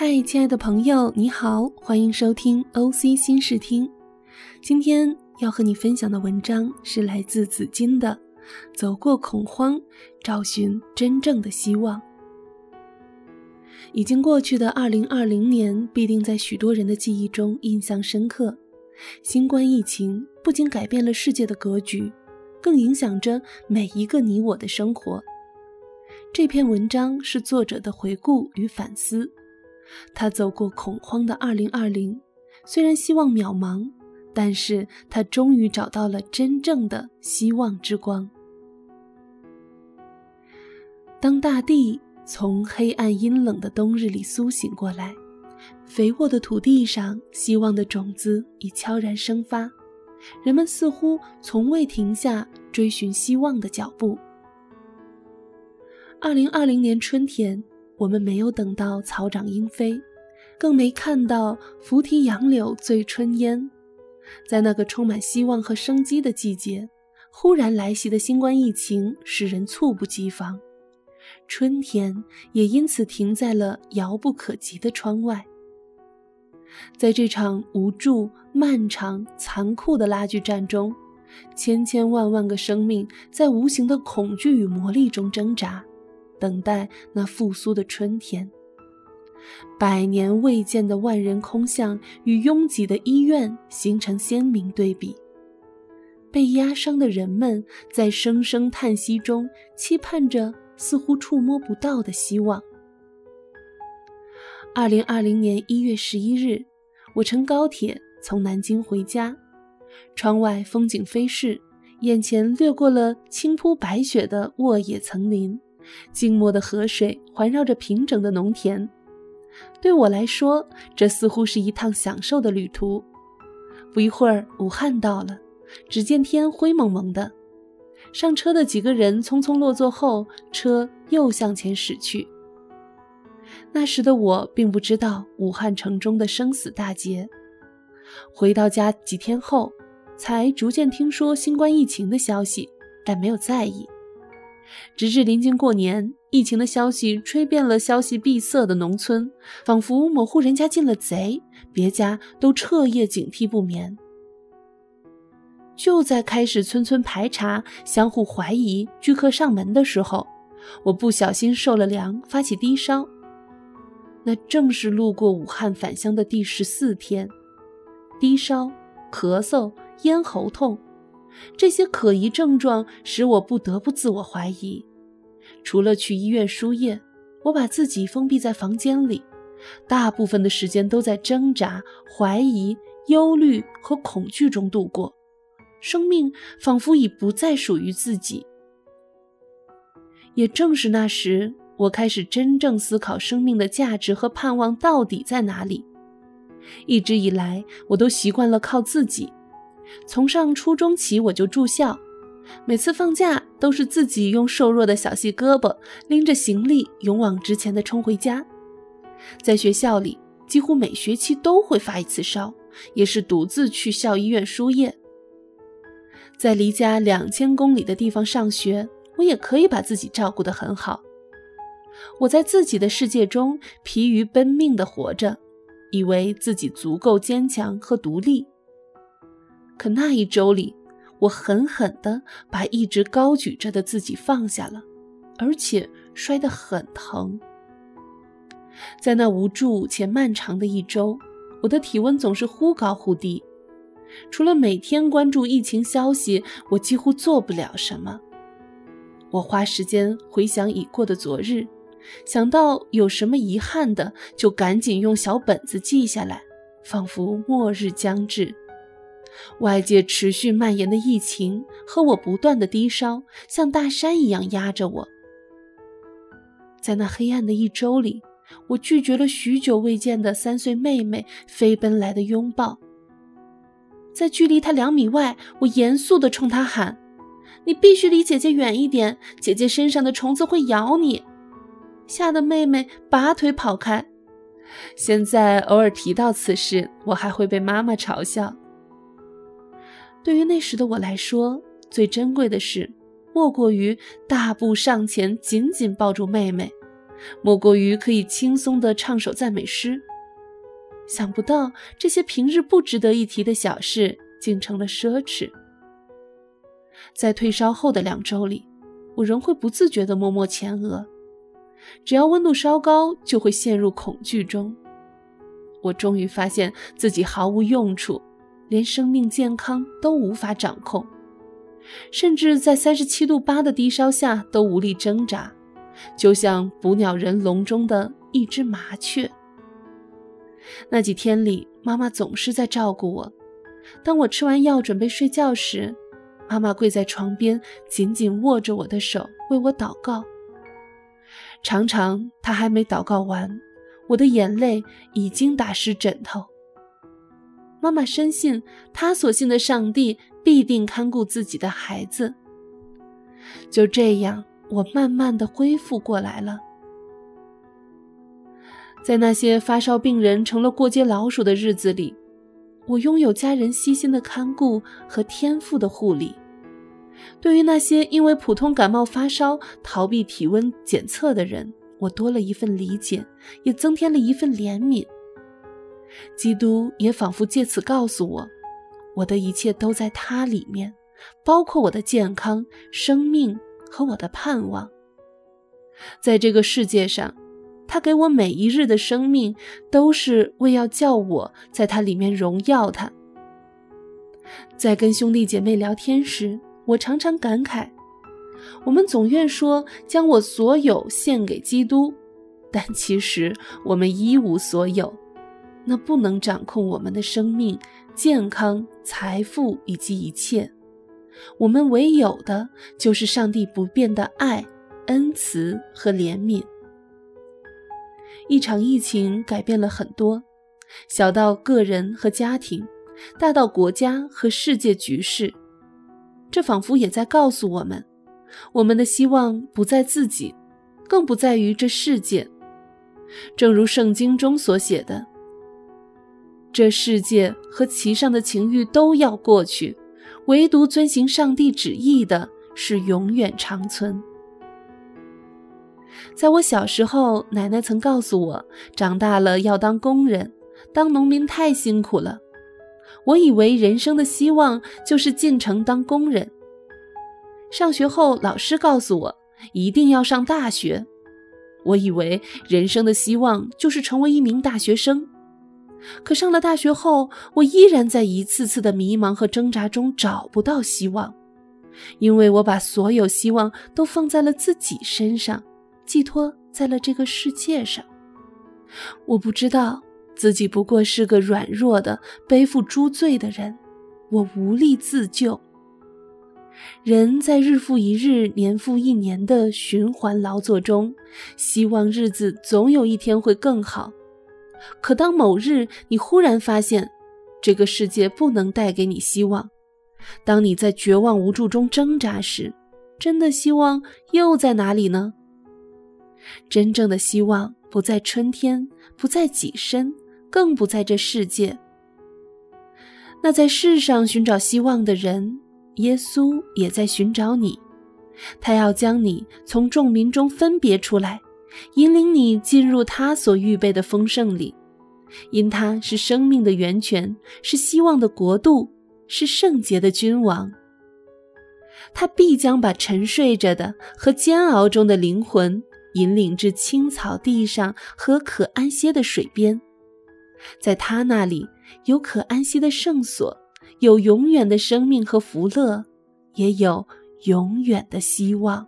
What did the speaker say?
嗨，亲爱的朋友，你好，欢迎收听 OC 新视听。今天要和你分享的文章是来自紫金的《走过恐慌，找寻真正的希望》。已经过去的2020年，必定在许多人的记忆中印象深刻。新冠疫情不仅改变了世界的格局，更影响着每一个你我的生活。这篇文章是作者的回顾与反思。他走过恐慌的2020，虽然希望渺茫，但是他终于找到了真正的希望之光。当大地从黑暗阴冷的冬日里苏醒过来，肥沃的土地上，希望的种子已悄然生发，人们似乎从未停下追寻希望的脚步。2020年春天。我们没有等到草长莺飞，更没看到拂堤杨柳醉春烟。在那个充满希望和生机的季节，忽然来袭的新冠疫情使人猝不及防，春天也因此停在了遥不可及的窗外。在这场无助、漫长、残酷的拉锯战中，千千万万个生命在无形的恐惧与魔力中挣扎。等待那复苏的春天。百年未见的万人空巷与拥挤的医院形成鲜明对比。被压伤的人们在声声叹息中期盼着似乎触摸不到的希望。二零二零年一月十一日，我乘高铁从南京回家，窗外风景飞逝，眼前掠过了青铺白雪的沃野层林。静默的河水环绕着平整的农田，对我来说，这似乎是一趟享受的旅途。不一会儿，武汉到了，只见天灰蒙蒙的。上车的几个人匆匆落座后，车又向前驶去。那时的我并不知道武汉城中的生死大劫。回到家几天后，才逐渐听说新冠疫情的消息，但没有在意。直至临近过年，疫情的消息吹遍了消息闭塞的农村，仿佛某户人家进了贼，别家都彻夜警惕不眠。就在开始村村排查、相互怀疑、聚客上门的时候，我不小心受了凉，发起低烧。那正是路过武汉返乡的第十四天，低烧、咳嗽、咽喉痛。这些可疑症状使我不得不自我怀疑。除了去医院输液，我把自己封闭在房间里，大部分的时间都在挣扎、怀疑、忧虑和恐惧中度过。生命仿佛已不再属于自己。也正是那时，我开始真正思考生命的价值和盼望到底在哪里。一直以来，我都习惯了靠自己。从上初中起，我就住校，每次放假都是自己用瘦弱的小细胳膊拎着行李，勇往直前地冲回家。在学校里，几乎每学期都会发一次烧，也是独自去校医院输液。在离家两千公里的地方上学，我也可以把自己照顾得很好。我在自己的世界中疲于奔命地活着，以为自己足够坚强和独立。可那一周里，我狠狠地把一直高举着的自己放下了，而且摔得很疼。在那无助且漫长的一周，我的体温总是忽高忽低。除了每天关注疫情消息，我几乎做不了什么。我花时间回想已过的昨日，想到有什么遗憾的，就赶紧用小本子记下来，仿佛末日将至。外界持续蔓延的疫情和我不断的低烧，像大山一样压着我。在那黑暗的一周里，我拒绝了许久未见的三岁妹妹飞奔来的拥抱。在距离她两米外，我严肃地冲她喊：“你必须离姐姐远一点，姐姐身上的虫子会咬你。”吓得妹妹拔腿跑开。现在偶尔提到此事，我还会被妈妈嘲笑。对于那时的我来说，最珍贵的事，莫过于大步上前，紧紧抱住妹妹，莫过于可以轻松地唱首赞美诗。想不到这些平日不值得一提的小事，竟成了奢侈。在退烧后的两周里，我仍会不自觉地摸摸前额，只要温度稍高，就会陷入恐惧中。我终于发现自己毫无用处，连生命健康都无法掌控，甚至在三十七度八的低烧下都无力挣扎，就像捕鸟人笼中的一只麻雀。那几天里，妈妈总是在照顾我。当我吃完药准备睡觉时，妈妈跪在床边，紧紧握着我的手，为我祷告。常常，她还没祷告完。我的眼泪已经打湿枕头。妈妈深信，她所信的上帝必定看顾自己的孩子。就这样，我慢慢的恢复过来了。在那些发烧病人成了过街老鼠的日子里，我拥有家人悉心的看顾和天赋的护理。对于那些因为普通感冒发烧逃避体温检测的人，我多了一份理解，也增添了一份怜悯。基督也仿佛借此告诉我，我的一切都在他里面，包括我的健康、生命和我的盼望。在这个世界上，他给我每一日的生命，都是为要叫我在他里面荣耀他。在跟兄弟姐妹聊天时，我常常感慨。我们总愿说将我所有献给基督，但其实我们一无所有，那不能掌控我们的生命、健康、财富以及一切。我们唯有的就是上帝不变的爱、恩慈和怜悯。一场疫情改变了很多，小到个人和家庭，大到国家和世界局势，这仿佛也在告诉我们。我们的希望不在自己，更不在于这世界。正如圣经中所写的：“这世界和其上的情欲都要过去，唯独遵行上帝旨意的是永远长存。”在我小时候，奶奶曾告诉我，长大了要当工人，当农民太辛苦了。我以为人生的希望就是进城当工人。上学后，老师告诉我一定要上大学。我以为人生的希望就是成为一名大学生，可上了大学后，我依然在一次次的迷茫和挣扎中找不到希望，因为我把所有希望都放在了自己身上，寄托在了这个世界上。我不知道自己不过是个软弱的、背负诸罪的人，我无力自救。人在日复一日、年复一年的循环劳作中，希望日子总有一天会更好。可当某日你忽然发现，这个世界不能带给你希望，当你在绝望无助中挣扎时，真的希望又在哪里呢？真正的希望不在春天，不在己身，更不在这世界。那在世上寻找希望的人。耶稣也在寻找你，他要将你从众民中分别出来，引领你进入他所预备的丰盛里，因他是生命的源泉，是希望的国度，是圣洁的君王。他必将把沉睡着的和煎熬中的灵魂引领至青草地上和可安歇的水边，在他那里有可安息的圣所。有永远的生命和福乐，也有永远的希望。